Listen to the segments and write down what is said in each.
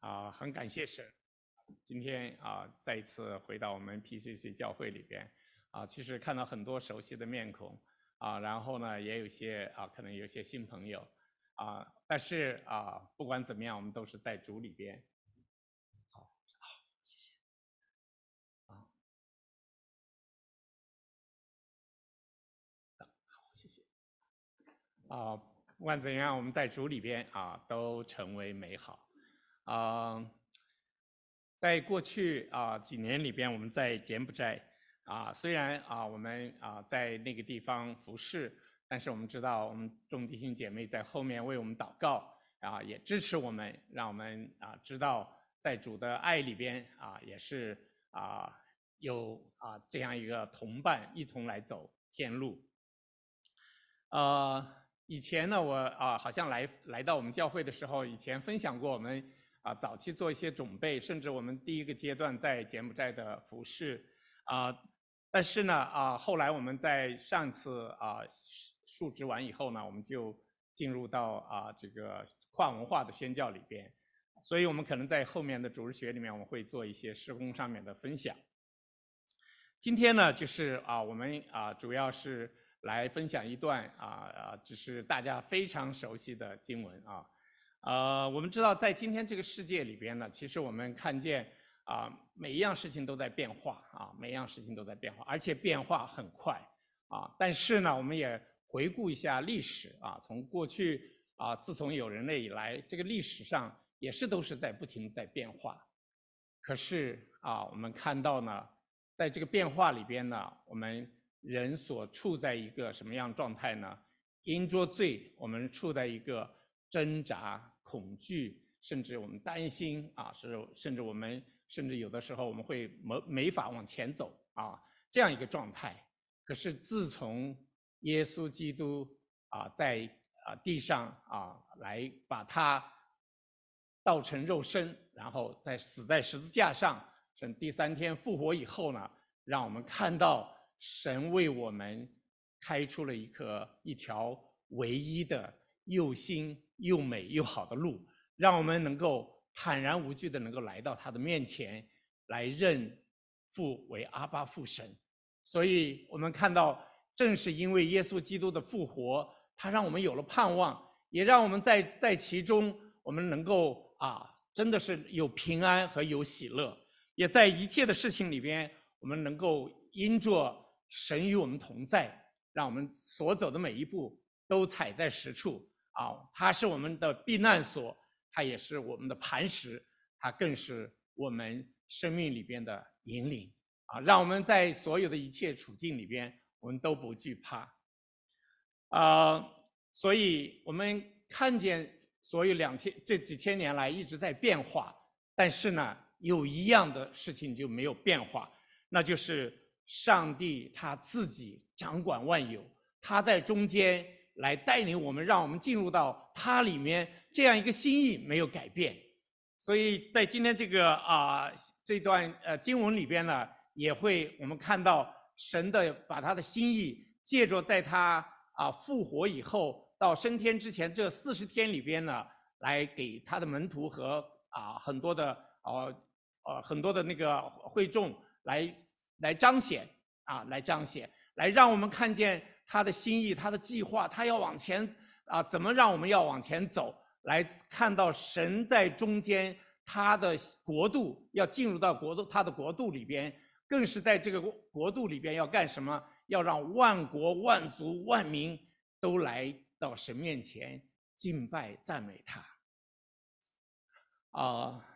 啊，很感谢神，今天啊再一次回到我们 PCC 教会里边啊，其实看到很多熟悉的面孔啊，然后呢也有些啊可能有些新朋友啊，但是啊不管怎么样，我们都是在主里边。好，好，谢谢。啊，好，谢谢。啊，不管怎样，我们在主里边啊都成为美好。啊、在过去啊、几年里边，我们在柬埔寨啊虽然啊、我们啊、在那个地方服侍，但是我们知道我们众弟兄姐妹在后面为我们祷告啊也支持我们，让我们啊、知道在主的爱里边啊也是啊、有啊、这样一个同伴一同来走天路。呃、以前呢，我啊、好像来来到我们教会的时候，以前分享过我们。啊，早期做一些准备，甚至我们第一个阶段在柬埔寨的服侍，啊，但是呢，啊，后来我们在上次啊述职完以后呢，我们就进入到啊这个跨文化的宣教里边，所以我们可能在后面的主日学里面，我们会做一些施工上面的分享。今天呢，就是啊，我们啊主要是来分享一段啊啊，只是大家非常熟悉的经文啊。呃，我们知道，在今天这个世界里边呢，其实我们看见啊，每一样事情都在变化啊，每一样事情都在变化，而且变化很快啊。但是呢，我们也回顾一下历史啊，从过去啊，自从有人类以来，这个历史上也是都是在不停在变化。可是啊，我们看到呢，在这个变化里边呢，我们人所处在一个什么样状态呢？因着罪，我们处在一个挣扎。恐惧，甚至我们担心啊，是甚至我们甚至有的时候我们会没没法往前走啊，这样一个状态。可是自从耶稣基督啊在啊地上啊来把他道成肉身，然后在死在十字架上，等第三天复活以后呢，让我们看到神为我们开出了一颗一条唯一的右心。又美又好的路，让我们能够坦然无惧的能够来到他的面前，来认父为阿爸父神。所以，我们看到，正是因为耶稣基督的复活，他让我们有了盼望，也让我们在在其中，我们能够啊，真的是有平安和有喜乐，也在一切的事情里边，我们能够因着神与我们同在，让我们所走的每一步都踩在实处。啊，它是我们的避难所，它也是我们的磐石，它更是我们生命里边的引领啊，让我们在所有的一切处境里边，我们都不惧怕。啊，所以我们看见所有两千这几千年来一直在变化，但是呢，有一样的事情就没有变化，那就是上帝他自己掌管万有，他在中间。来带领我们，让我们进入到它里面，这样一个心意没有改变。所以在今天这个啊、这段呃经文里边呢，也会我们看到神的把他的心意借着在他啊、复活以后到升天之前这四十天里边呢，来给他的门徒和啊、很多的呃呃很多的那个会众来来彰显啊来彰显，来让我们看见。他的心意，他的计划，他要往前啊，怎么让我们要往前走？来看到神在中间，他的国度要进入到国度，他的国度里边，更是在这个国度里边要干什么？要让万国万族万民都来到神面前敬拜赞美他。啊。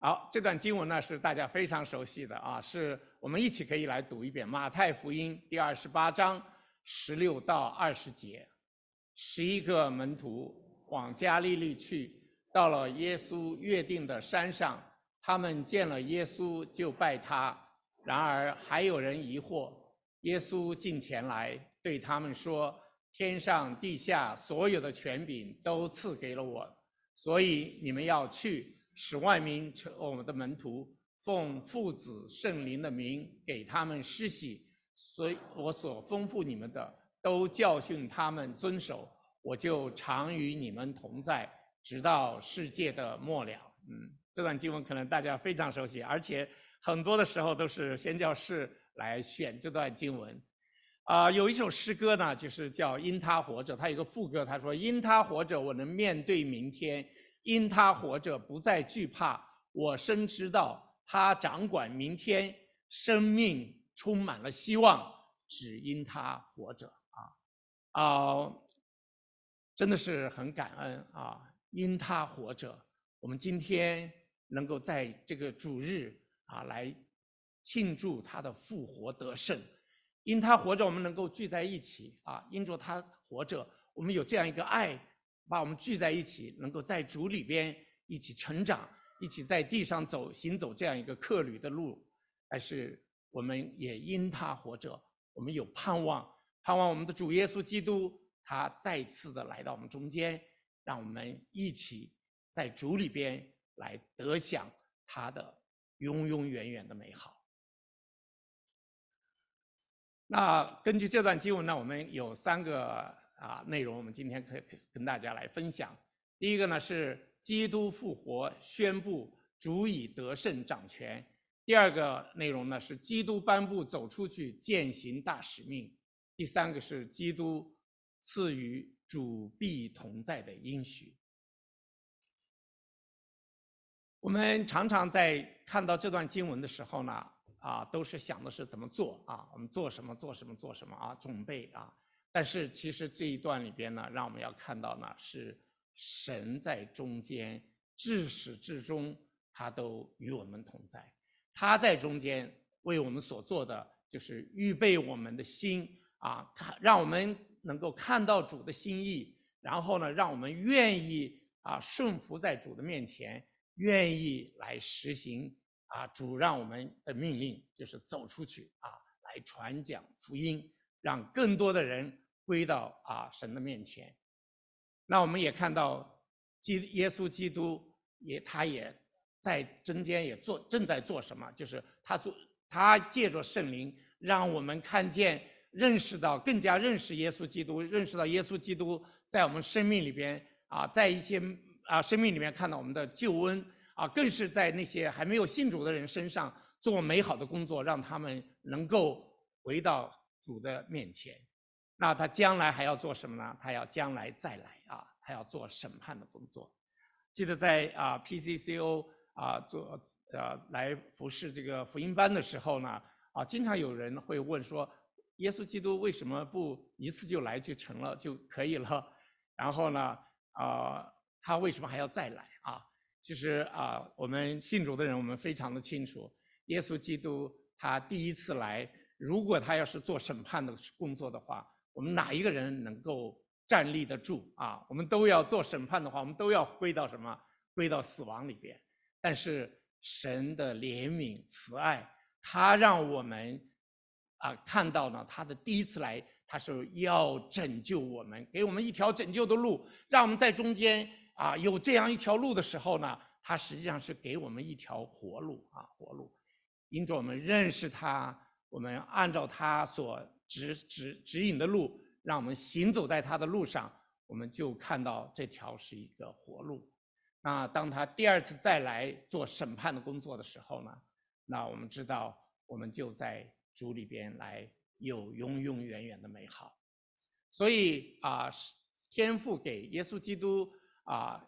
好，这段经文呢是大家非常熟悉的啊，是我们一起可以来读一遍《马太福音》第二十八章十六到二十节。十一个门徒往加利利去，到了耶稣约定的山上，他们见了耶稣就拜他。然而还有人疑惑。耶稣近前来对他们说：“天上地下所有的权柄都赐给了我，所以你们要去。”使万民成我们的门徒，奉父子圣灵的名给他们施洗，所以我所吩咐你们的，都教训他们遵守，我就常与你们同在，直到世界的末了。嗯，这段经文可能大家非常熟悉，而且很多的时候都是宣教士来选这段经文。啊、有一首诗歌呢，就是叫《因他活着》，他有个副歌，他说：“因他活着，我能面对明天；因他活着，不再惧怕。我深知道他掌管明天，生命充满了希望，只因他活着。”啊，啊。真的是很感恩啊！因他活着，我们今天能够在这个主日啊来庆祝他的复活得胜。因他活着，我们能够聚在一起啊！因着他活着，我们有这样一个爱，把我们聚在一起，能够在主里边一起成长，一起在地上走行走这样一个客旅的路。但是我们也因他活着，我们有盼望，盼望我们的主耶稣基督。他再次的来到我们中间，让我们一起在主里边来得享他的永永远远的美好。那根据这段经文呢，我们有三个啊内容，我们今天可以跟大家来分享。第一个呢是基督复活，宣布主已得胜掌权；第二个内容呢是基督颁布走出去践行大使命；第三个是基督。赐予主必同在的应许。我们常常在看到这段经文的时候呢，啊，都是想的是怎么做啊？我们做什么？做什么？做什么啊？准备啊！但是其实这一段里边呢，让我们要看到呢，是神在中间，至始至终，他都与我们同在。他在中间为我们所做的，就是预备我们的心啊，看让我们。能够看到主的心意，然后呢，让我们愿意啊顺服在主的面前，愿意来实行啊主让我们的命令，就是走出去啊来传讲福音，让更多的人归到啊神的面前。那我们也看到基耶稣基督也他也在中间也做正在做什么，就是他做他借着圣灵让我们看见。认识到更加认识耶稣基督，认识到耶稣基督在我们生命里边啊，在一些啊生命里面看到我们的救恩啊，更是在那些还没有信主的人身上做美好的工作，让他们能够回到主的面前。那他将来还要做什么呢？他要将来再来啊，他要做审判的工作。记得在啊 PCCO 啊做呃来服侍这个福音班的时候呢，啊经常有人会问说。耶稣基督为什么不一次就来就成了就可以了？然后呢，啊、他为什么还要再来啊？其实啊、我们信主的人，我们非常的清楚，耶稣基督他第一次来，如果他要是做审判的工作的话，我们哪一个人能够站立得住啊？我们都要做审判的话，我们都要归到什么？归到死亡里边。但是神的怜悯慈爱，他让我们。啊，看到呢，他的第一次来，他是要拯救我们，给我们一条拯救的路，让我们在中间啊有这样一条路的时候呢，他实际上是给我们一条活路啊，活路。因着我们认识他，我们按照他所指指指引的路，让我们行走在他的路上，我们就看到这条是一个活路。那当他第二次再来做审判的工作的时候呢，那我们知道，我们就在。主里边来有永永远远的美好，所以啊，天父给耶稣基督啊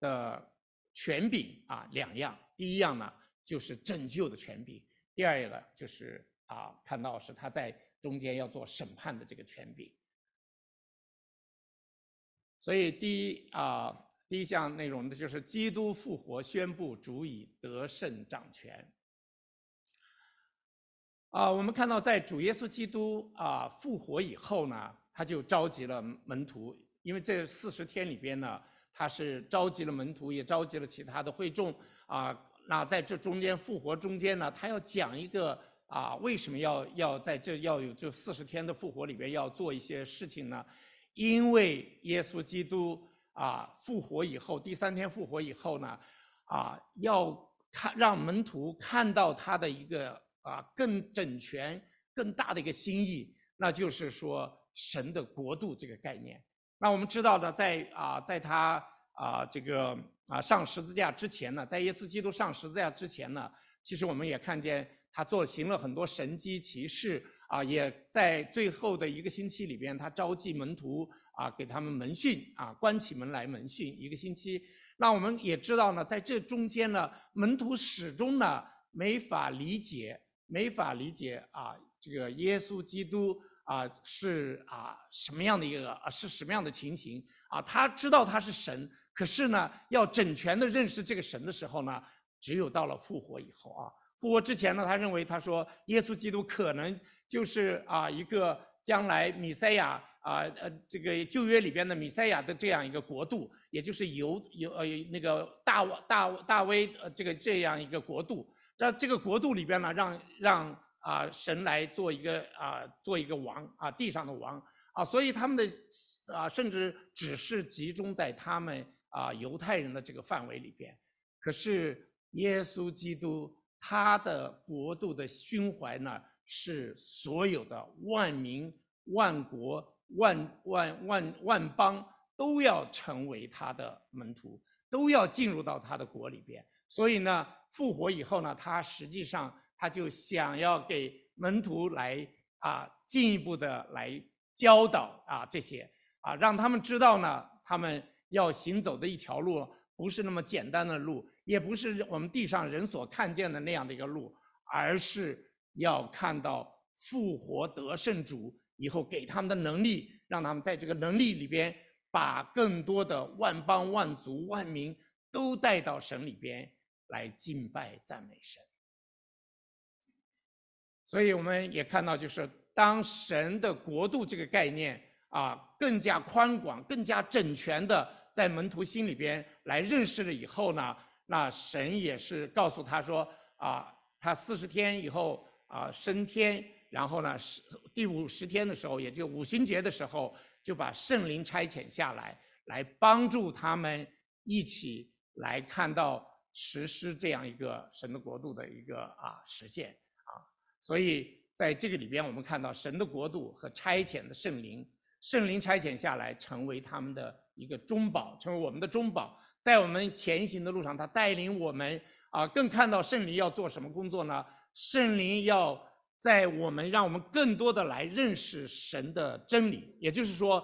的权柄啊两样，第一样呢就是拯救的权柄，第二个就是啊看到是他在中间要做审判的这个权柄。所以第一啊第一项内容呢就是基督复活，宣布主已得胜掌权。啊，我们看到在主耶稣基督啊复活以后呢，他就召集了门徒，因为这四十天里边呢，他是召集了门徒，也召集了其他的会众啊。那在这中间复活中间呢，他要讲一个啊，为什么要要在这要有这四十天的复活里边要做一些事情呢？因为耶稣基督啊复活以后，第三天复活以后呢，啊要看让门徒看到他的一个。啊，更整全、更大的一个心意，那就是说神的国度这个概念。那我们知道呢，在啊，在他啊这个啊上十字架之前呢，在耶稣基督上十字架之前呢，其实我们也看见他做行了很多神迹奇事啊，也在最后的一个星期里边，他召集门徒啊，给他们门训啊，关起门来门训一个星期。那我们也知道呢，在这中间呢，门徒始终呢没法理解，没法理解啊，这个耶稣基督。啊，是啊，什么样的一个啊，是什么样的情形啊？他知道他是神，可是呢，要整全的认识这个神的时候呢，只有到了复活以后啊。复活之前呢，他认为他说耶稣基督可能就是啊一个将来弥赛亚啊呃这个旧约里边的弥赛亚的这样一个国度，也就是犹犹呃那个大大大卫呃这个这样一个国度。那这个国度里边呢，让让。啊，神来做一个啊，做一个王啊，地上的王啊，所以他们的啊，甚至只是集中在他们啊犹太人的这个范围里边。可是耶稣基督他的国度的胸怀呢，是所有的万民、万国、万万万万邦都要成为他的门徒，都要进入到他的国里边。所以呢，复活以后呢，他实际上。他就想要给门徒来啊进一步的来教导啊这些啊让他们知道呢，他们要行走的一条路不是那么简单的路，也不是我们地上人所看见的那样的一个路，而是要看到复活得胜主以后给他们的能力，让他们在这个能力里边把更多的万邦万族万民都带到神里边来敬拜赞美神。所以我们也看到，就是当神的国度这个概念啊更加宽广、更加整全的在门徒心里边来认识了以后呢，那神也是告诉他说啊，他四十天以后啊升天，然后呢是第五十天的时候，也就五旬节的时候，就把圣灵差遣下来，来帮助他们一起来看到实施这样一个神的国度的一个啊实现啊。所以在这个里边，我们看到神的国度和差遣的圣灵，圣灵差遣下来，成为他们的一个中保，成为我们的中保，在我们前行的路上，他带领我们啊，更看到圣灵要做什么工作呢？圣灵要在我们，让我们更多的来认识神的真理，也就是说，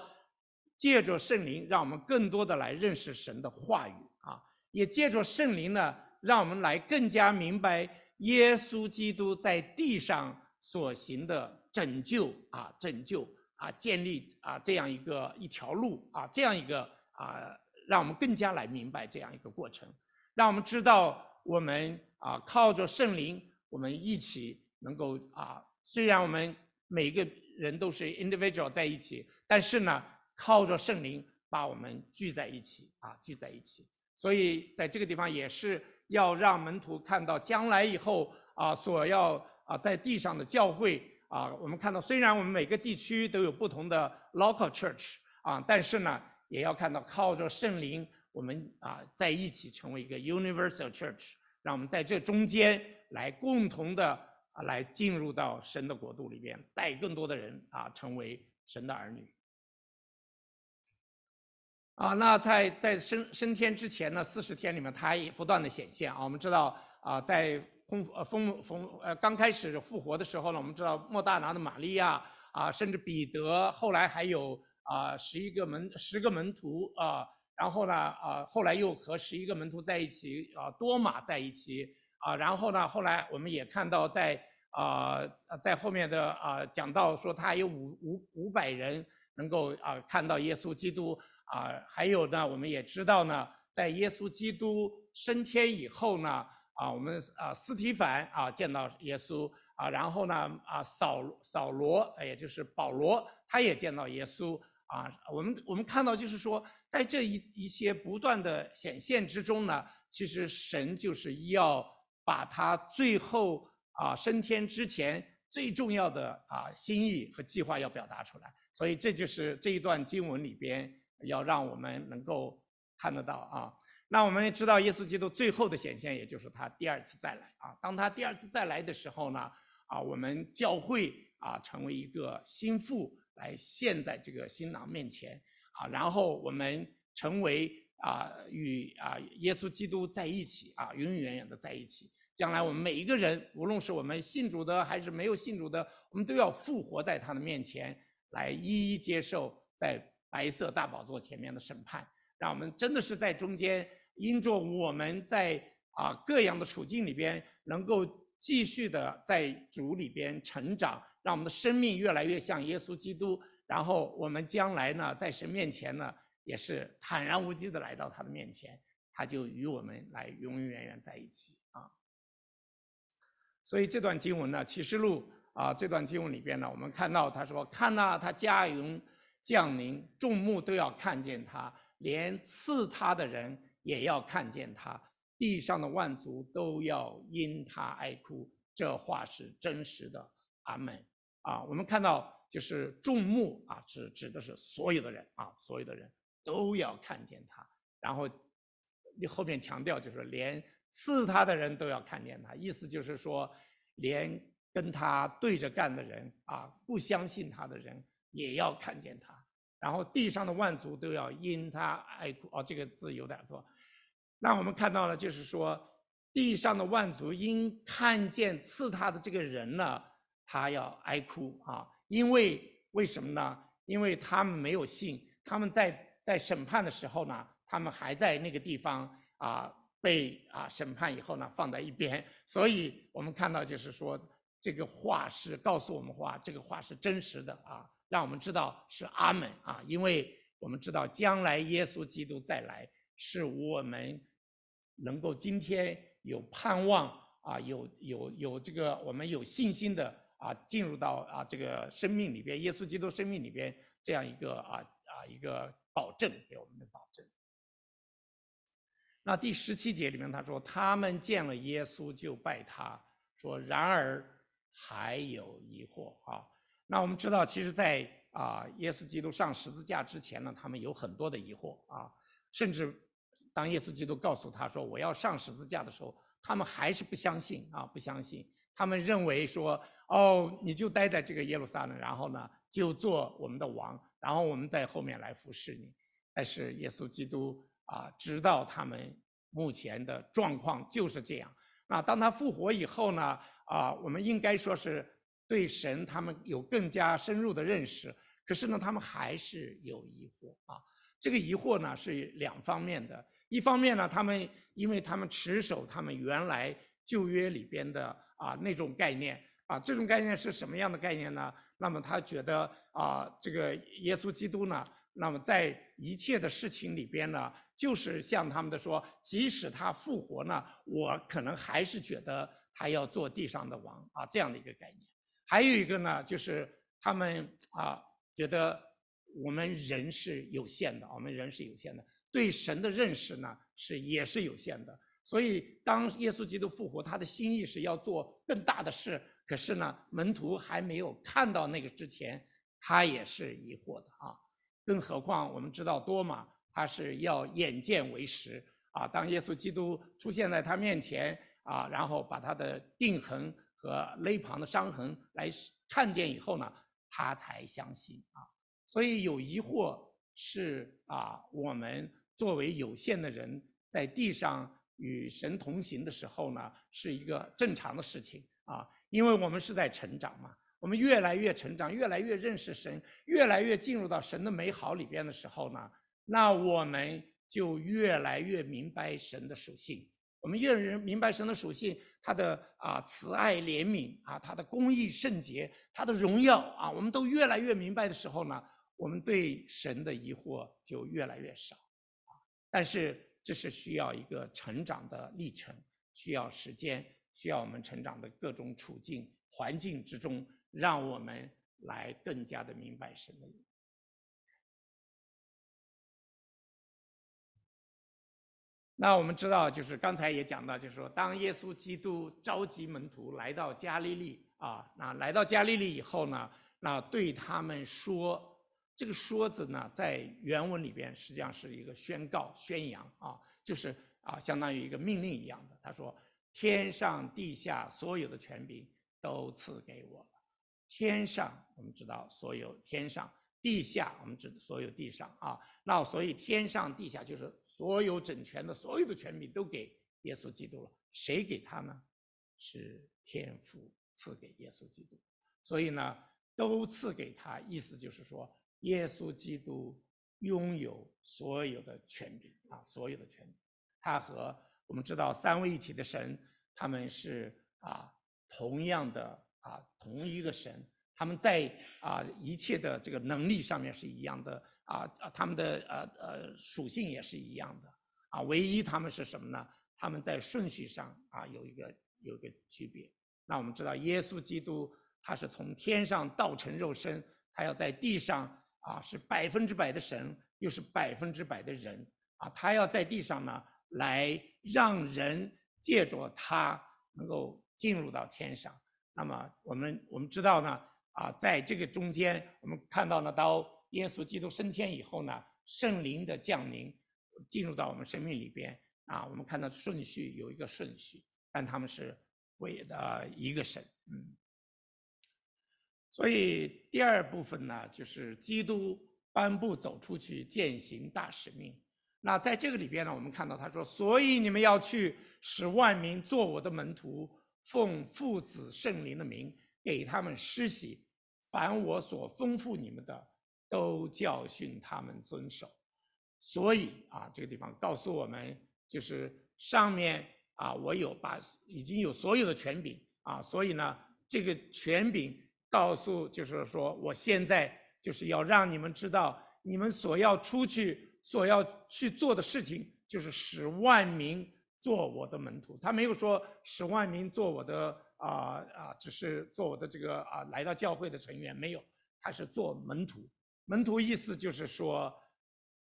借着圣灵，让我们更多的来认识神的话语啊，也借着圣灵呢，让我们来更加明白。耶稣基督在地上所行的拯救啊，拯救啊，建立啊这样一个一条路啊，这样一个啊，让我们更加来明白这样一个过程，让我们知道我们啊靠着圣灵，我们一起能够啊，虽然我们每个人都是 individual 在一起，但是呢，靠着圣灵把我们聚在一起啊，聚在一起。所以在这个地方也是。要让门徒看到将来以后啊，所要啊在地上的教会啊，我们看到虽然我们每个地区都有不同的 local church 啊，但是呢，也要看到靠着圣灵，我们啊在一起成为一个 universal church，让我们在这中间来共同的啊来进入到神的国度里边，带更多的人啊成为神的儿女。啊，那在在升升天之前呢，四十天里面，他也不断的显现啊。我们知道啊，在封呃封封呃刚开始复活的时候呢，我们知道莫大拿的玛利亚啊，甚至彼得，后来还有啊十一个门十个门徒啊，然后呢啊后来又和十一个门徒在一起啊，多马在一起啊，然后呢后来我们也看到在啊在后面的啊讲到说他有五五五百人能够啊看到耶稣基督。啊，还有呢，我们也知道呢，在耶稣基督升天以后呢，啊，我们啊，斯提凡啊见到耶稣啊，然后呢，啊，扫扫罗，也就是保罗，他也见到耶稣啊。我们我们看到就是说，在这一一些不断的显现之中呢，其实神就是要把他最后啊升天之前最重要的啊心意和计划要表达出来。所以这就是这一段经文里边。要让我们能够看得到啊，那我们也知道耶稣基督最后的显现，也就是他第二次再来啊。当他第二次再来的时候呢，啊，我们教会啊成为一个新妇来献在这个新郎面前啊，然后我们成为啊与啊耶稣基督在一起啊，永永远远的在一起。将来我们每一个人，无论是我们信主的还是没有信主的，我们都要复活在他的面前，来一一接受在白色大宝座前面的审判。让我们真的是在中间，因着我们在啊各样的处境里边，能够继续的在主里边成长，让我们的生命越来越像耶稣基督。然后我们将来呢，在神面前呢，也是坦然无惧的来到他的面前，他就与我们来永永远远在一起啊。所以这段经文呢，《启示录》啊，这段经文里边呢，我们看到他说：“看呐，他驾云降临，众目都要看见他，连刺他的人也要看见他，地上的万族都要因他哀哭。”这话是真实的。阿门。啊，我们看到就是众目啊，指指的是所有的人啊，所有的人都要看见他。然后你后面强调就是连。刺他的人都要看见他，意思就是说，连跟他对着干的人啊，不相信他的人也要看见他。然后地上的万族都要因他哀哭。哦，这个字有点错。那我们看到了，就是说，地上的万族因看见刺他的这个人呢，他要哀哭啊。因为为什么呢？因为他们没有信，他们在在审判的时候呢，他们还在那个地方啊。被啊审判以后呢，放在一边，所以我们看到就是说，这个话是告诉我们话，这个话是真实的啊，让我们知道是阿门啊，因为我们知道将来耶稣基督再来，是我们能够今天有盼望啊，有有有这个我们有信心的啊，进入到啊这个生命里边，耶稣基督生命里边这样一个啊啊一个保证给我们的保证。那第十七节里面他说，他们见了耶稣就拜他，说然而还有疑惑啊。那我们知道，其实在，啊耶稣基督上十字架之前呢，他们有很多的疑惑啊，甚至当耶稣基督告诉他说我要上十字架的时候，他们还是不相信啊，不相信。他们认为说哦，你就待在这个耶路撒冷，然后呢就做我们的王，然后我们在后面来服侍你。但是耶稣基督。啊，知道他们目前的状况就是这样。那当他复活以后呢？啊，我们应该说是对神他们有更加深入的认识。可是呢，他们还是有疑惑啊。这个疑惑呢是两方面的。一方面呢，他们因为他们持守他们原来旧约里边的啊那种概念啊，这种概念是什么样的概念呢？那么他觉得啊，这个耶稣基督呢，那么在一切的事情里边呢。就是像他们的说，即使他复活呢，我可能还是觉得他要做地上的王啊，这样的一个概念。还有一个呢，就是他们啊觉得我们人是有限的，我们人是有限的，对神的认识呢是也是有限的。所以当耶稣基督复活，他的心意是要做更大的事，可是呢，门徒还没有看到那个之前，他也是疑惑的啊。更何况我们知道多玛。他是要眼见为实啊！当耶稣基督出现在他面前啊，然后把他的定痕和肋旁的伤痕来看见以后呢，他才相信啊。所以有疑惑是啊，我们作为有限的人在地上与神同行的时候呢，是一个正常的事情啊，因为我们是在成长嘛，我们越来越成长，越来越认识神，越来越进入到神的美好里边的时候呢。那我们就越来越明白神的属性。我们越人明白神的属性，他的啊慈爱怜悯啊，他的公义圣洁，他的荣耀啊，我们都越来越明白的时候呢，我们对神的疑惑就越来越少。但是这是需要一个成长的历程，需要时间，需要我们成长的各种处境环境之中，让我们来更加的明白神的。那我们知道，就是刚才也讲到，就是说，当耶稣基督召集门徒来到加利利啊，那来到加利利以后呢，那对他们说，这个说字呢，在原文里边实际上是一个宣告、宣扬啊，就是啊，相当于一个命令一样的。他说：“天上地下所有的权柄都赐给我了。天上我们知道所有天上，地下我们指的所有地上啊，那所以天上地下就是。”所有整全的所有的权柄都给耶稣基督了。谁给他呢？是天父赐给耶稣基督。所以呢，都赐给他，意思就是说，耶稣基督拥有所有的权柄啊，所有的权柄。他和我们知道三位一体的神，他们是啊同样的啊同一个神，他们在啊一切的这个能力上面是一样的啊，他们的呃呃属性也是一样的啊，唯一他们是什么呢？他们在顺序上啊有一个有一个区别。那我们知道耶稣基督。他是从天上道成肉身，他要在地上啊，是百分之百的神，又是百分之百的人啊，他要在地上呢，来让人借着他能够进入到天上。那么我们我们知道呢，啊，在这个中间，我们看到呢，到耶稣基督升天以后呢，圣灵的降临进入到我们生命里边啊，我们看到顺序有一个顺序，但他们是为的一个神，嗯。所以第二部分呢，就是基督颁布走出去践行大使命。那在这个里边呢，我们看到他说：“所以你们要去，使万民做我的门徒，奉父子圣灵的名给他们施洗，凡我所吩咐你们的，都教训他们遵守。”所以啊，这个地方告诉我们，就是上面啊，我有把已经有所有的权柄啊，所以呢，这个权柄。告诉就是说，我现在就是要让你们知道，你们所要出去、所要去做的事情，就是使万民做我的门徒。他没有说使万民做我的啊啊，只是做我的这个啊来到教会的成员，没有，他是做门徒。门徒意思就是说，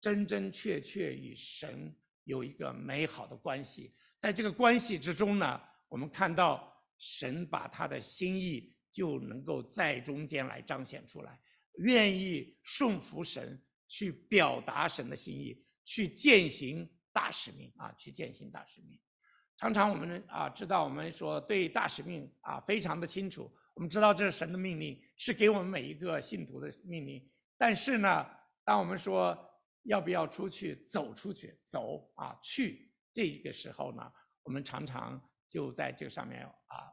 真真切切与神有一个美好的关系。在这个关系之中呢，我们看到神把他的心意。就能够在中间来彰显出来，愿意顺服神，去表达神的心意，去践行大使命啊，去践行大使命。常常我们啊知道，我们说对大使命啊非常的清楚，我们知道这是神的命令，是给我们每一个信徒的命令。但是呢，当我们说要不要出去走出去走啊去这个时候呢，我们常常就在这上面啊。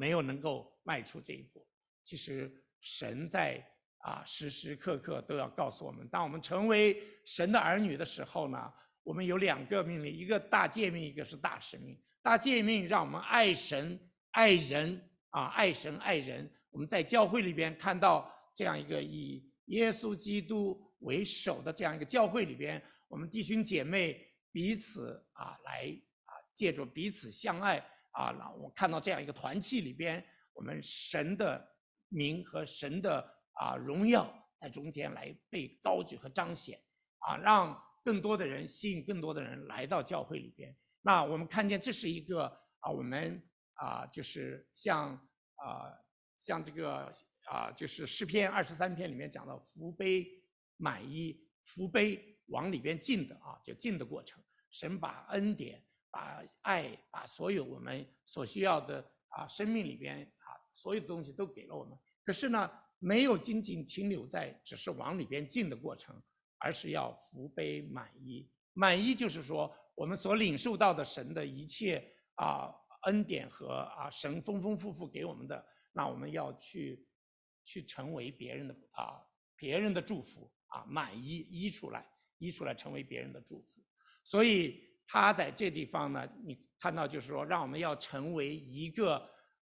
没有能够迈出这一步。其实神在啊时时刻刻都要告诉我们，当我们成为神的儿女的时候呢，我们有两个命令，一个大诫命，一个是大使命。大诫命让我们爱神、爱人啊，爱神爱人。我们在教会里边看到这样一个以耶稣基督为首的这样一个教会里边，我们弟兄姐妹彼此啊来啊借助彼此相爱。啊，那我看到这样一个团契里边，我们神的名和神的啊荣耀在中间来被高举和彰显，啊，让更多的人吸引更多的人来到教会里边。那我们看见这是一个啊，我们啊就是像啊像这个啊就是诗篇二十三篇里面讲到福杯满溢，福杯往里边进的啊，就进的过程，神把恩典。把爱，把所有我们所需要的啊，生命里边啊，所有的东西都给了我们。可是呢，没有仅仅停留在只是往里边进的过程，而是要福杯满溢。满溢就是说，我们所领受到的神的一切啊恩典和啊神丰丰富富给我们的，那我们要去去成为别人的啊别人的祝福啊，满溢溢出来，溢出来成为别人的祝福。所以。他在这地方呢，你看到就是说，让我们要成为一个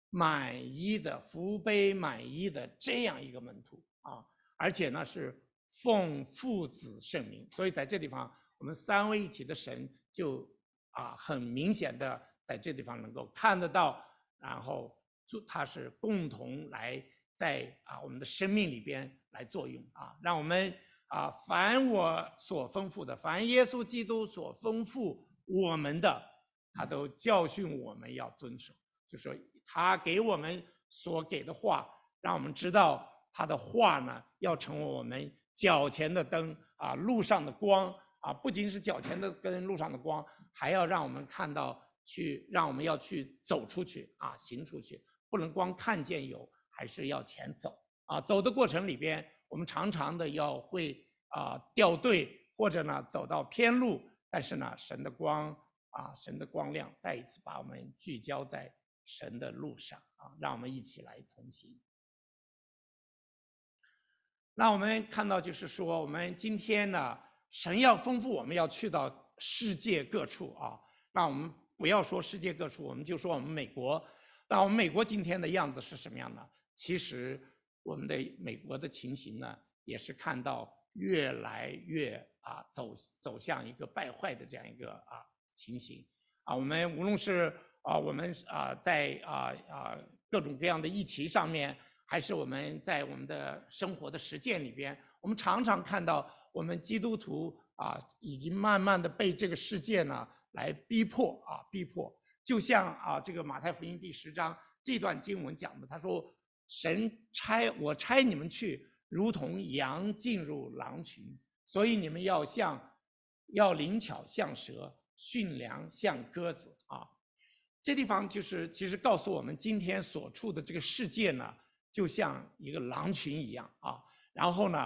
满溢的福杯满溢的这样一个门徒啊，而且呢是奉父子圣名，所以在这地方，我们三位一体的神就啊很明显的在这地方能够看得到，然后就他是共同来在啊我们的生命里边来作用啊，让我们啊凡我所丰富的，凡耶稣基督所丰富。我们的，他都教训我们要遵守，就说他给我们所给的话，让我们知道他的话呢，要成为我们脚前的灯啊，路上的光啊，不仅是脚前的跟，路上的光，还要让我们看到去，让我们要去走出去啊，行出去，不能光看见有，还是要前走啊。走的过程里边，我们常常的要会啊掉队，或者呢走到偏路。但是呢，神的光啊，神的光亮再一次把我们聚焦在神的路上啊，让我们一起来同行。那我们看到，就是说，我们今天呢，神要吩咐我们要去到世界各处啊。那我们不要说世界各处，我们就说我们美国。那我们美国今天的样子是什么样的？其实我们的美国的情形呢，也是看到越来越啊走走向一个败坏的这样一个啊情形啊。我们无论是啊我们啊在啊啊各种各样的议题上面。还是我们在我们的生活的实践里边，我们常常看到我们基督徒啊，已经慢慢的被这个世界呢来逼迫啊，逼迫。就像啊，这个马太福音第十章这段经文讲的，他说：“神差我差你们去，如同羊进入狼群，所以你们要像要灵巧像蛇，驯良像鸽子啊。”这地方就是其实告诉我们，今天所处的这个世界呢。就像一个狼群一样啊，然后呢，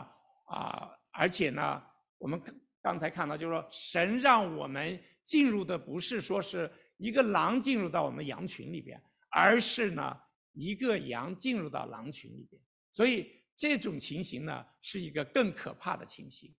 啊，而且呢，我们刚才看到，就是说，神让我们进入的不是说是一个狼进入到我们羊群里边，而是呢，一个羊进入到狼群里边。所以这种情形呢，是一个更可怕的情形。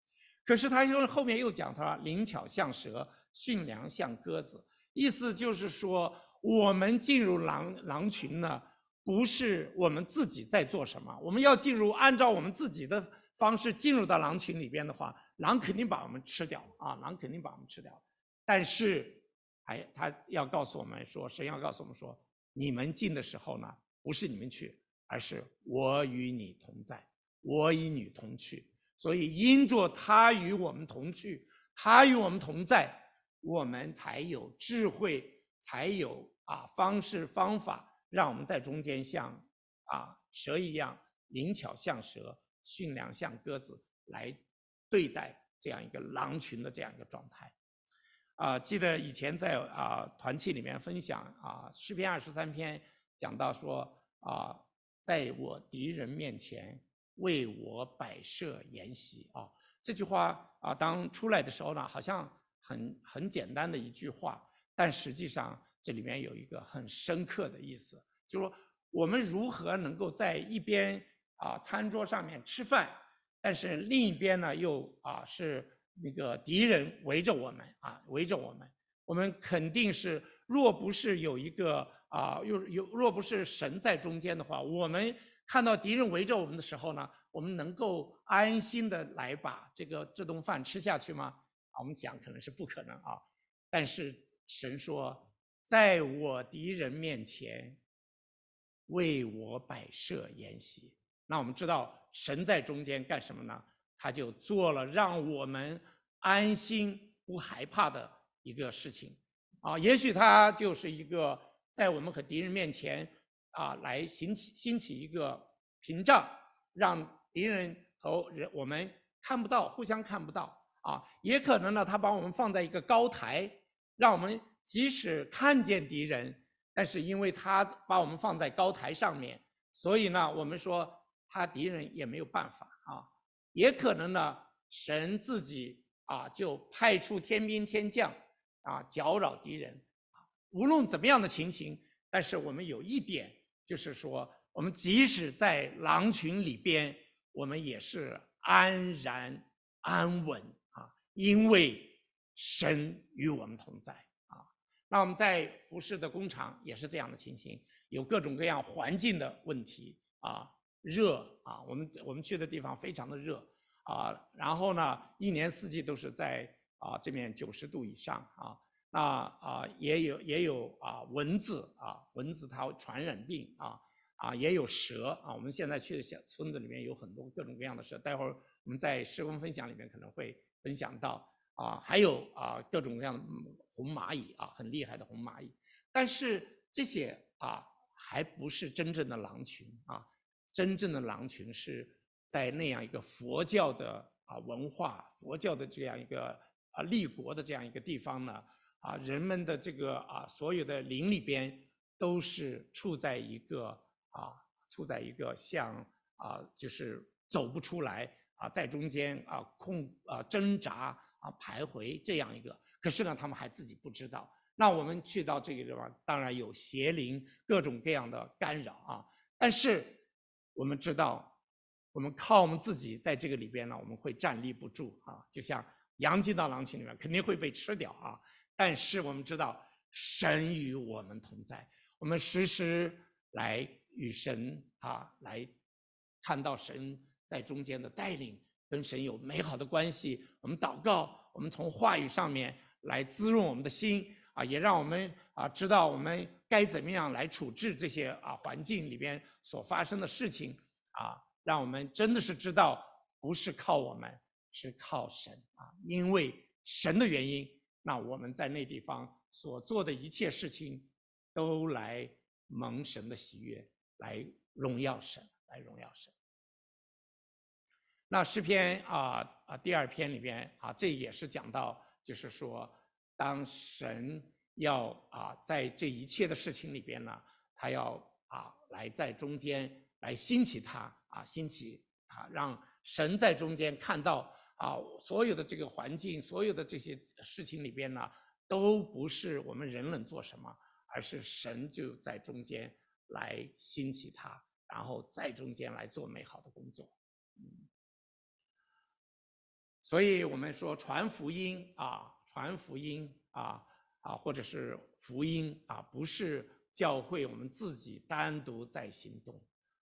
可是他又后面又讲，他说灵巧像蛇，驯良像鸽子，意思就是说，我们进入狼狼群呢。不是我们自己在做什么，我们要进入，按照我们自己的方式进入到狼群里边的话，狼肯定把我们吃掉啊，狼肯定把我们吃掉。但是，哎，他要告诉我们说，神要告诉我们说，你们进的时候呢，不是你们去，而是我与你同在，我与你同去。所以，因着他与我们同去，他与我们同在，我们才有智慧，才有啊方式方法。让我们在中间像啊蛇一样灵巧，像蛇驯良像鸽子来对待这样一个狼群的这样一个状态。啊，记得以前在啊团契里面分享啊诗篇二十三篇讲到说啊，在我敌人面前为我摆设筵席啊，这句话啊当出来的时候呢，好像很很简单的一句话，但实际上。这里面有一个很深刻的意思，就是说我们如何能够在一边啊餐桌上面吃饭，但是另一边呢又啊是那个敌人围着我们啊围着我们，我们肯定是若不是有一个啊又有若不是神在中间的话，我们看到敌人围着我们的时候呢，我们能够安心的来把这个这顿饭吃下去吗？啊，我们讲可能是不可能啊，但是神说。在我敌人面前为我摆设筵席，那我们知道神在中间干什么呢？他就做了让我们安心不害怕的一个事情啊。也许他就是一个在我们和敌人面前啊来兴起兴起一个屏障，让敌人和人我们看不到，互相看不到啊。也可能呢，他把我们放在一个高台，让我们。即使看见敌人，但是因为他把我们放在高台上面，所以呢，我们说他敌人也没有办法啊。也可能呢，神自己啊就派出天兵天将啊搅扰敌人。无论怎么样的情形，但是我们有一点就是说，我们即使在狼群里边，我们也是安然安稳啊，因为神与我们同在。那我们在服饰的工厂也是这样的情形，有各种各样环境的问题啊，热啊，我们我们去的地方非常的热啊，然后呢，一年四季都是在啊这边九十度以上啊，那啊也有也有啊蚊子啊，蚊子它传染病啊啊也有蛇啊，我们现在去的小村子里面有很多各种各样的蛇，待会儿我们在施工分享里面可能会分享到。啊，还有啊，各种各样的红蚂蚁啊，很厉害的红蚂蚁。但是这些啊，还不是真正的狼群啊。真正的狼群是在那样一个佛教的啊文化、佛教的这样一个啊立国的这样一个地方呢，啊，人们的这个啊所有的灵里边都是处在一个啊，处在一个像啊，就是走不出来啊，在中间啊空啊挣扎。啊，徘徊这样一个，可是呢，他们还自己不知道。那我们去到这个地方，当然有邪灵各种各样的干扰啊。但是我们知道，我们靠我们自己在这个里边呢，我们会站立不住啊。就像羊进到狼群里面，肯定会被吃掉啊。但是我们知道，神与我们同在，我们时时来与神啊来看到神在中间的带领，跟神有美好的关系。我们祷告，我们从话语上面来滋润我们的心。啊，也让我们啊知道我们该怎么样来处置这些啊环境里边所发生的事情啊，让我们真的是知道不是靠我们，是靠神啊，因为神的原因，那我们在那地方所做的一切事情，都来蒙神的喜悦，来荣耀神，来荣耀神。那诗篇啊啊第二篇里边啊，这也是讲到，就是说。当神要啊在这一切的事情里边呢，他要啊来在中间来兴起他啊兴起他，让神在中间看到啊所有的这个环境，所有的这些事情里边呢，都不是我们人能做什么，而是神就在中间来兴起他，然后在中间来做美好的工作。嗯，所以我们说传福音啊。传福音啊啊，或者是福音啊，不是教会我们自己单独在行动，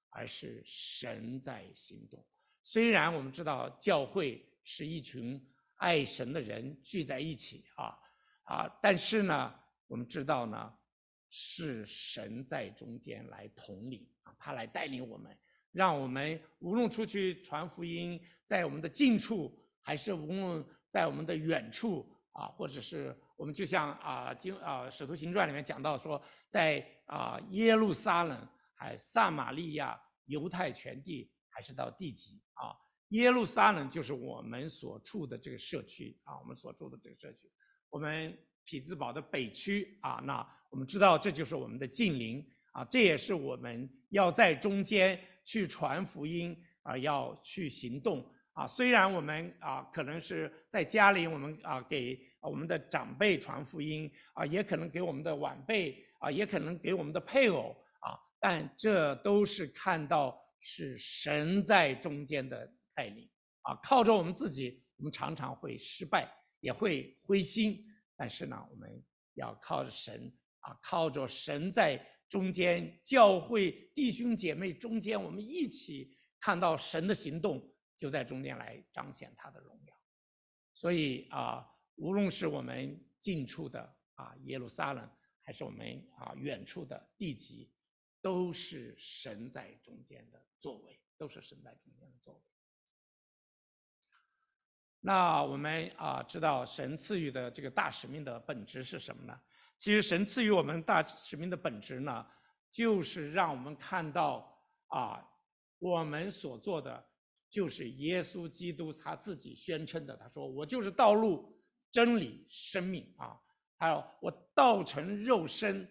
而是神在行动。虽然我们知道教会是一群爱神的人聚在一起啊啊，但是呢，我们知道呢，是神在中间来统领啊，他来带领我们，让我们无论出去传福音，在我们的近处，还是无论在我们的远处。啊，或者是我们就像啊经啊《使徒行传》里面讲到说，在啊耶路撒冷、还撒玛利亚、犹太全地，还是到地极啊。耶路撒冷就是我们所处的这个社区啊，我们所住的这个社区，我们匹兹堡的北区啊。那我们知道这就是我们的近邻啊，这也是我们要在中间去传福音啊，要去行动。啊，虽然我们啊可能是在家里，我们啊给我们的长辈传福音啊，也可能给我们的晚辈啊，也可能给我们的配偶啊，但这都是看到是神在中间的带领啊。靠着我们自己，我们常常会失败，也会灰心。但是呢，我们要靠着神啊，靠着神在中间，教会弟兄姐妹中间，我们一起看到神的行动。就在中间来彰显他的荣耀，所以啊，无论是我们近处的啊耶路撒冷，还是我们啊远处的地极，都是神在中间的作为，都是神在中间的作为。那我们啊知道神赐予的这个大使命的本质是什么呢？其实神赐予我们大使命的本质呢，就是让我们看到啊我们所做的。就是耶稣基督他自己宣称的，他说：“我就是道路、真理、生命啊！”还有我道成肉身，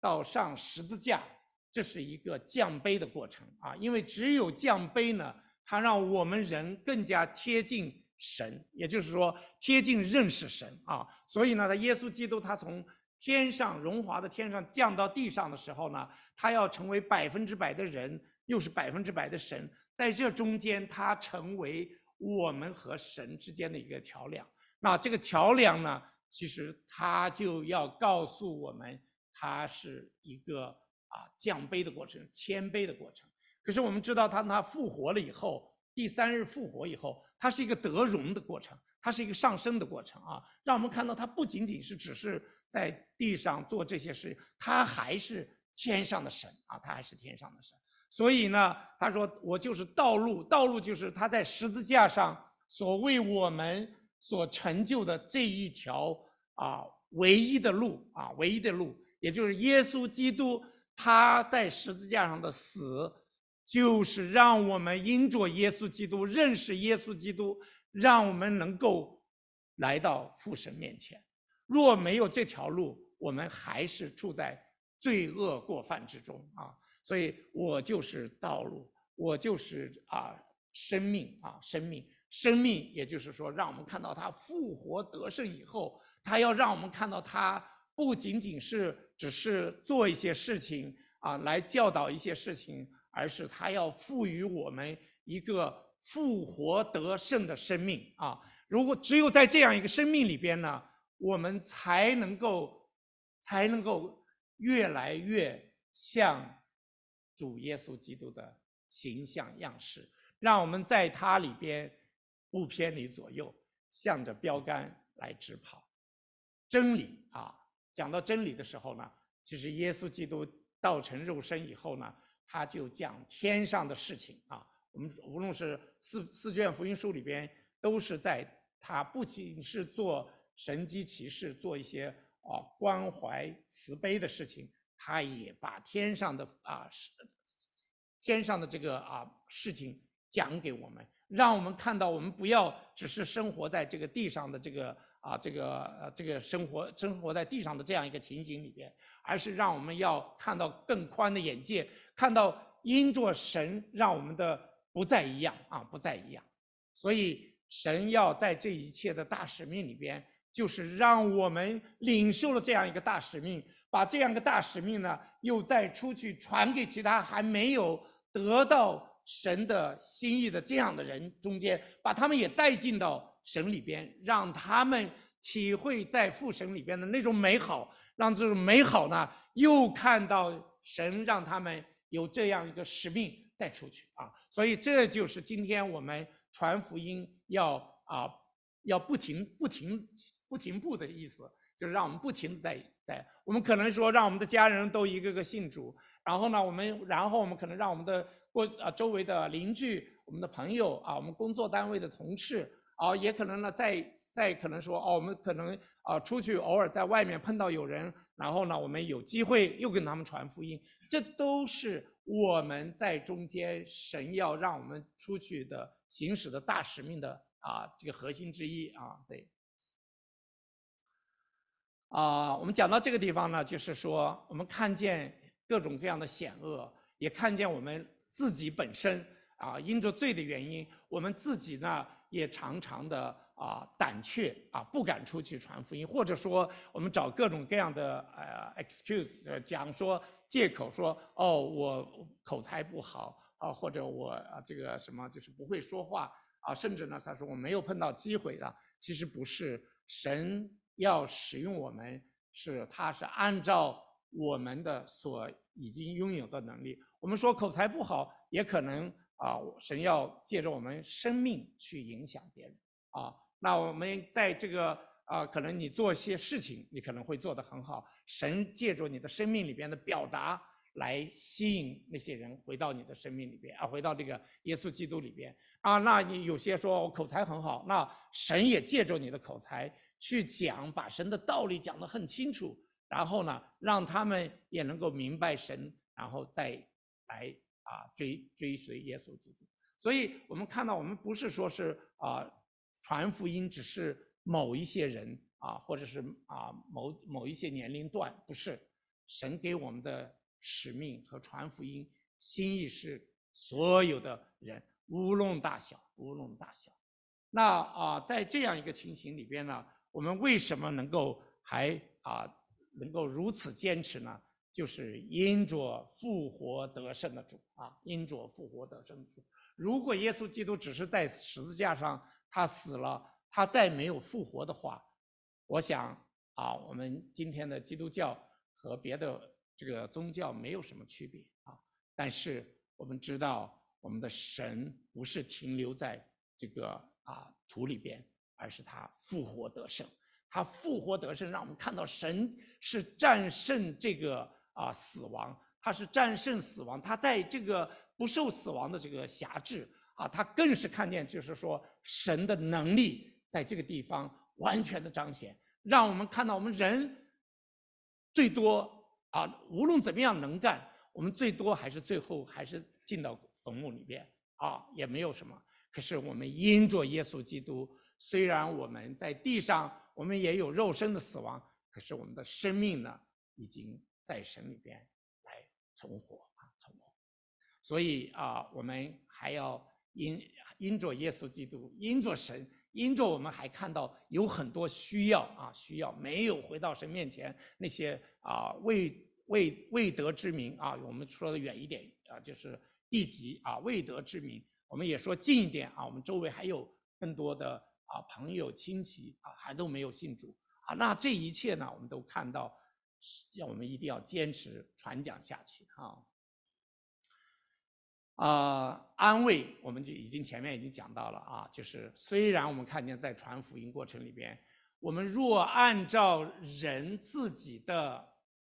到上十字架，这是一个降卑的过程啊！因为只有降卑呢，它让我们人更加贴近神，也就是说贴近认识神啊！所以呢，他耶稣基督他从天上荣华的天上降到地上的时候呢，他要成为百分之百的人，又是百分之百的神。在这中间，他成为我们和神之间的一个桥梁。那这个桥梁呢，其实他就要告诉我们，他是一个啊降卑的过程，谦卑的过程。可是我们知道，他他复活了以后，第三日复活以后，他是一个得荣的过程，他是一个上升的过程啊，让我们看到他不仅仅是只是在地上做这些事，他还是天上的神啊，他还是天上的神。所以呢，他说我就是道路，道路就是他在十字架上所为我们所成就的这一条啊唯一的路啊唯一的路，也就是耶稣基督他在十字架上的死，就是让我们因着耶稣基督认识耶稣基督，让我们能够来到父神面前。若没有这条路，我们还是住在罪恶过犯之中啊。所以我就是道路，我就是啊生命啊生命生命，也就是说，让我们看到他复活得胜以后，他要让我们看到他不仅仅是只是做一些事情啊，来教导一些事情，而是他要赋予我们一个复活得胜的生命啊。如果只有在这样一个生命里边呢，我们才能够才能够越来越像主耶稣基督的形象样式，让我们在他里边不偏离左右，向着标杆来直跑。真理啊，讲到真理的时候呢，其实耶稣基督道成肉身以后呢，他就讲天上的事情啊。我们无论是四四卷福音书里边，都是在他不仅是做神迹奇事，做一些啊关怀慈悲的事情，他也把天上的啊事天上的这个啊事情讲给我们，让我们看到，我们不要只是生活在这个地上的这个啊这个这个生活生活在地上的这样一个情形里边，而是让我们要看到更宽的眼界，看到因着神让我们的不再一样啊不再一样，所以神要在这一切的大使命里边，就是让我们领受了这样一个大使命，把这样一个大使命呢又再出去传给其他还没有。得到神的心意的这样的人中间，把他们也带进到神里边，让他们体会在父神里边的那种美好，让这种美好呢，又看到神让他们有这样一个使命再出去啊。所以这就是今天我们传福音要啊要不停不停不停步的意思，就是让我们不停在在，我们可能说让我们的家人都一个个信主。然后呢，我们然后我们可能让我们的过啊周围的邻居、我们的朋友啊、我们工作单位的同事啊，也可能呢再再可能说哦，我们可能啊出去偶尔在外面碰到有人，然后呢我们有机会又跟他们传福音，这都是我们在中间神要让我们出去的行使的大使命的啊这个核心之一啊，对。啊，我们讲到这个地方呢，就是说我们看见。各种各样的险恶，也看见我们自己本身啊，因着罪的原因，我们自己呢也常常的啊胆怯啊，不敢出去传福音，或者说我们找各种各样的呃 excuse 讲说借口说哦，我口才不好啊，或者我啊这个什么就是不会说话啊，甚至呢他说我没有碰到机会的，其实不是，神要使用我们是他是按照我们的所已经拥有的能力，我们说口才不好，也可能啊，神要借着我们生命去影响别人啊。那我们在这个啊，可能你做些事情，你可能会做得很好，神借着你的生命里边的表达来吸引那些人回到你的生命里边啊，回到这个耶稣基督里边啊。那你有些说我口才很好，那神也借着你的口才去讲，把神的道理讲得很清楚。然后呢，让他们也能够明白神，然后再来啊追追随耶稣基督。所以我们看到，我们不是说是啊传福音只是某一些人啊，或者是啊某某一些年龄段，不是。神给我们的使命和传福音心意是所有的人，无论大小，无论大小。那啊，在这样一个情形里边呢，我们为什么能够还啊？能够如此坚持呢，就是因着复活得胜的主啊，因着复活得胜的主。如果耶稣基督只是在十字架上他死了，他再没有复活的话，我想啊，我们今天的基督教和别的这个宗教没有什么区别啊。但是我们知道，我们的神不是停留在这个啊土里边，而是他复活得胜。他复活得胜，让我们看到神是战胜这个啊死亡，他是战胜死亡，他在这个不受死亡的这个辖制啊，他更是看见，就是说神的能力在这个地方完全的彰显，让我们看到我们人最多啊，无论怎么样能干，我们最多还是最后还是进到坟墓里边啊，也没有什么。可是我们因着耶稣基督，虽然我们在地上。我们也有肉身的死亡，可是我们的生命呢，已经在神里边来存活啊，存活。所以啊，我们还要因因着耶稣基督，因着神，因着我们还看到有很多需要啊，需要没有回到神面前那些啊未未未得之民啊，我们说的远一点啊，就是地级啊未得之民。我们也说近一点啊，我们周围还有更多的啊朋友亲戚啊还都没有信主啊，那这一切呢，我们都看到，要我们一定要坚持传讲下去啊。啊、安慰我们就已经前面已经讲到了啊，就是虽然我们看见在传福音过程里边，我们若按照人自己的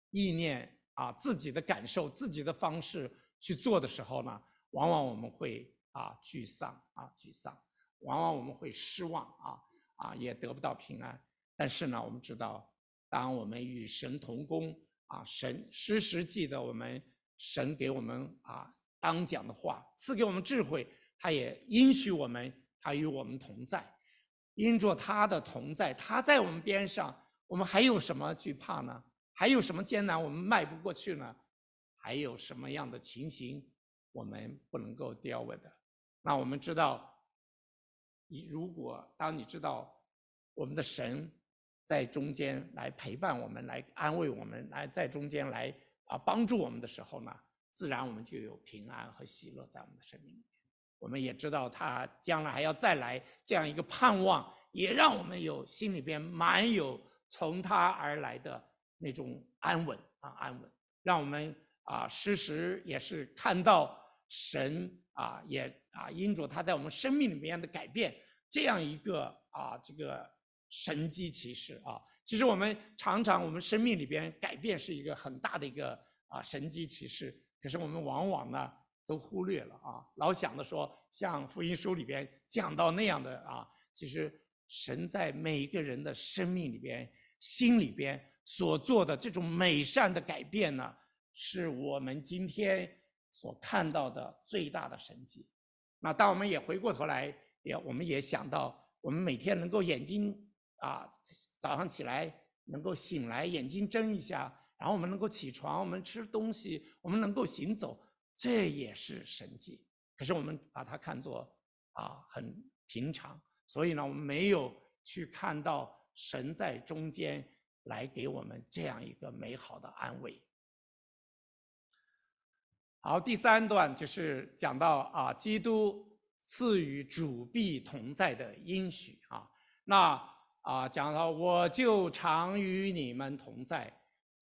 意念啊、自己的感受、自己的方式去做的时候呢，往往我们会啊沮丧啊沮丧，往往我们会失望啊啊也得不到平安。但是呢，我们知道，当我们与神同工啊，神时时记得我们，神给我们啊。当讲的话赐给我们智慧，他也应许我们，他与我们同在，因着他的同在，他在我们边上，我们还有什么惧怕呢？还有什么艰难我们迈不过去呢？还有什么样的情形我们不能够 deal with 的？那我们知道，如果当你知道我们的神在中间来陪伴我们，来安慰我们，来在中间来啊帮助我们的时候呢？自然我们就有平安和喜乐在我们的生命里面。我们也知道他将来还要再来这样一个盼望，也让我们有心里边满有从他而来的那种安稳啊安稳，让我们啊时时也是看到神啊也啊因着他在我们生命里面的改变，这样一个啊这个神迹奇事啊。其实我们常常我们生命里边改变是一个很大的一个啊神迹奇事。可是我们往往呢都忽略了啊，老想着说像福音书里边讲到那样的啊，其实神在每一个人的生命里边、心里边所做的这种美善的改变呢，是我们今天所看到的最大的神迹。那当我们也回过头来，也我们也想到，我们每天能够眼睛啊早上起来能够醒来，眼睛睁一下。然后我们能够起床，我们吃东西，我们能够行走，这也是神迹。可是我们把它看作啊很平常，所以呢，我们没有去看到神在中间来给我们这样一个美好的安慰。好，第三段就是讲到啊，基督赐予主必同在的应许啊。那啊讲到我就常与你们同在。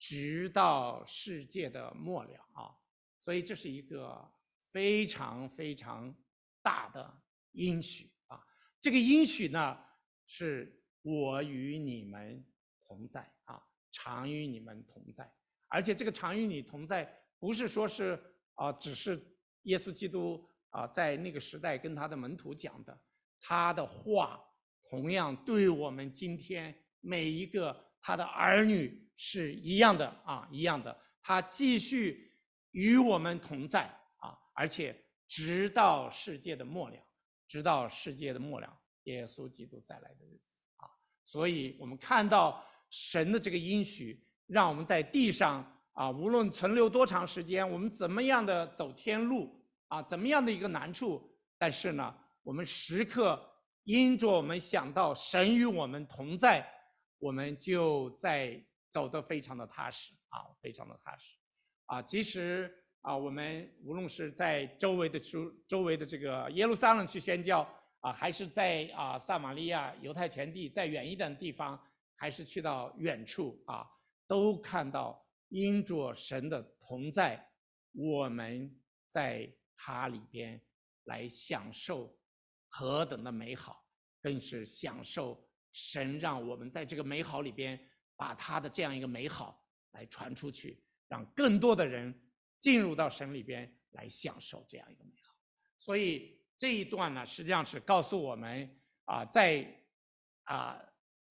直到世界的末了啊，所以这是一个非常非常大的应许啊。这个应许呢，是我与你们同在啊，常与你们同在。而且这个常与你同在，不是说是啊，只是耶稣基督啊，在那个时代跟他的门徒讲的，他的话同样对我们今天每一个他的儿女。是一样的啊，一样的。他继续与我们同在啊，而且直到世界的末了，直到世界的末了，耶稣基督再来的日子啊。所以我们看到神的这个应许，让我们在地上啊，无论存留多长时间，我们怎么样的走天路啊，怎么样的一个难处，但是呢，我们时刻因着我们想到神与我们同在，我们就在。走得非常的踏实啊，非常的踏实，啊，即使啊，我们无论是在周围的周周围的这个耶路撒冷去宣教啊，还是在啊撒玛利亚、犹太全地再远一点的地方，还是去到远处啊，都看到因着神的同在，我们在他里边来享受何等的美好，更是享受神让我们在这个美好里边。把他的这样一个美好来传出去，让更多的人进入到神里边来享受这样一个美好。所以这一段呢，实际上是告诉我们啊，在啊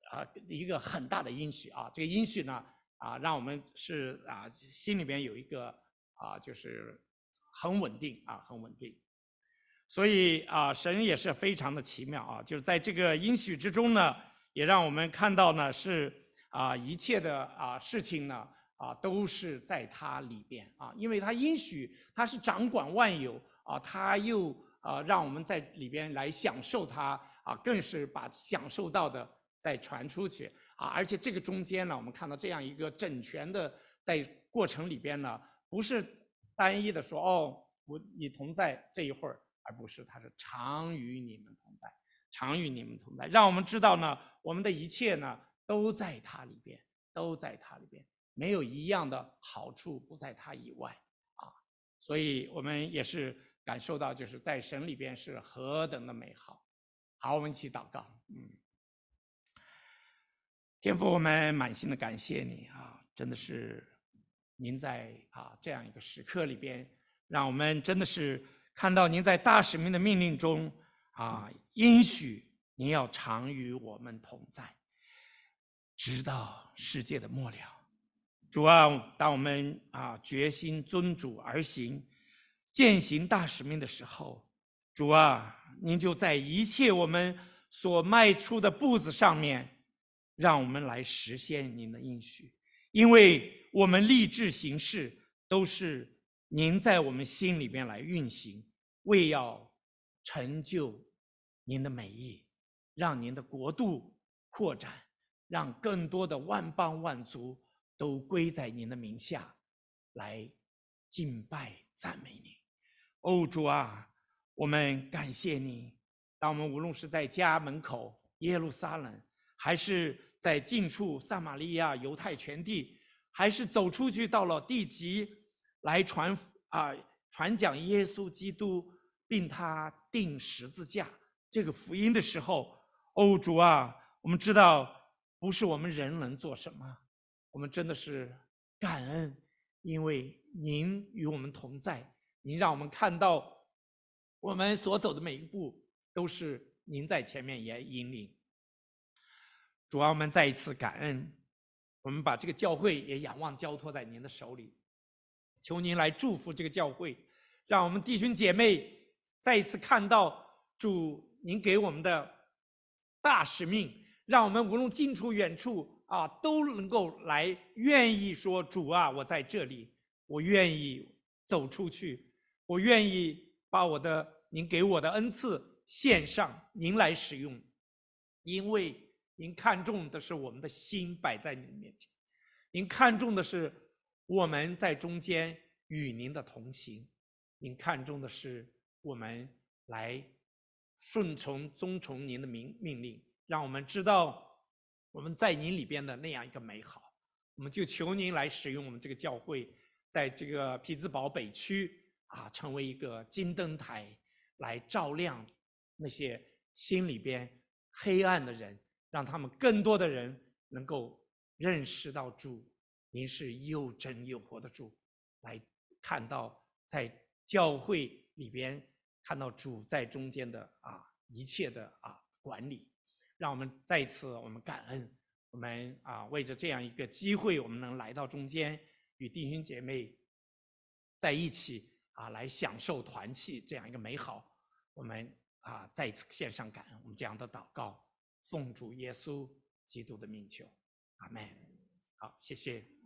啊一个很大的应许啊，这个应许呢啊，让我们是啊心里边有一个啊，就是很稳定啊，很稳定。所以啊，神也是非常的奇妙啊，就是在这个应许之中呢，也让我们看到呢是。啊，一切的啊事情呢，啊都是在他里边啊，因为他应许他是掌管万有啊，他又啊让我们在里边来享受他啊，更是把享受到的再传出去啊。而且这个中间呢，我们看到这样一个整全的在过程里边呢，不是单一的说哦，我你同在这一会儿，而不是他是常与你们同在，常与你们同在，让我们知道呢，我们的一切呢都在他里边，都在他里边，没有一样的好处不在他以外啊。所以我们也是。感受到就是在神里边是何等的美好。好，我们一起祷告。嗯，天父，我们满心的感谢你啊！真的是您在啊这样一个时刻里边，让我们真的是看到您在大使命的命令中啊，应许您要常与我们同在，直到世界的末了。主啊，当我们啊决心遵主而行。践行大使命的时候，主啊，您就在一切我们所迈出的步子上面，让我们来实现您的应许，因为我们立志行事都是您在我们心里边来运行，为要成就您的美意，让您的国度扩展，让更多的万邦万族都归在您的名下，来敬拜赞美您。哦，主啊，我们感谢你。当我们无论是在家门口耶路撒冷，还是在近处撒玛利亚、犹太全地，还是走出去到了地极来传啊传讲耶稣基督，并他钉十字架这个福音的时候，哦，主啊，我们知道不是我们人能做什么，我们真的是感恩，因为您与我们同在。您让我们看到，我们所走的每一步都是您在前面也引领。主啊，我们再一次感恩，我们把这个教会也仰望交托在您的手里，求您来祝福这个教会，让我们弟兄姐妹再一次看到主您给我们的大使命，让我们无论近处远处啊，都能够来愿意说主啊，我在这里，我愿意走出去。我愿意把我的您给我的恩赐献上，您来使用，因为您看重的是我们的心摆在您面前，您看重的是我们在中间与您的同行，您看重的是我们来顺从遵从您的命命令，让我们知道我们在您里边的那样一个美好，我们就求您来使用我们这个教会，在这个匹兹堡北区。啊，成为一个金灯台，来照亮那些心里边黑暗的人，让他们更多的人能够认识到主，您是又真又活的主，来看到在教会里边看到主在中间的啊一切的啊管理，让我们再一次我们感恩，我们啊为着这样一个机会，我们能来到中间与弟兄姐妹在一起。啊，来享受团契这样一个美好，我们啊再一次献上感恩。我们这样的祷告，奉主耶稣基督的名求，阿门。好，谢谢。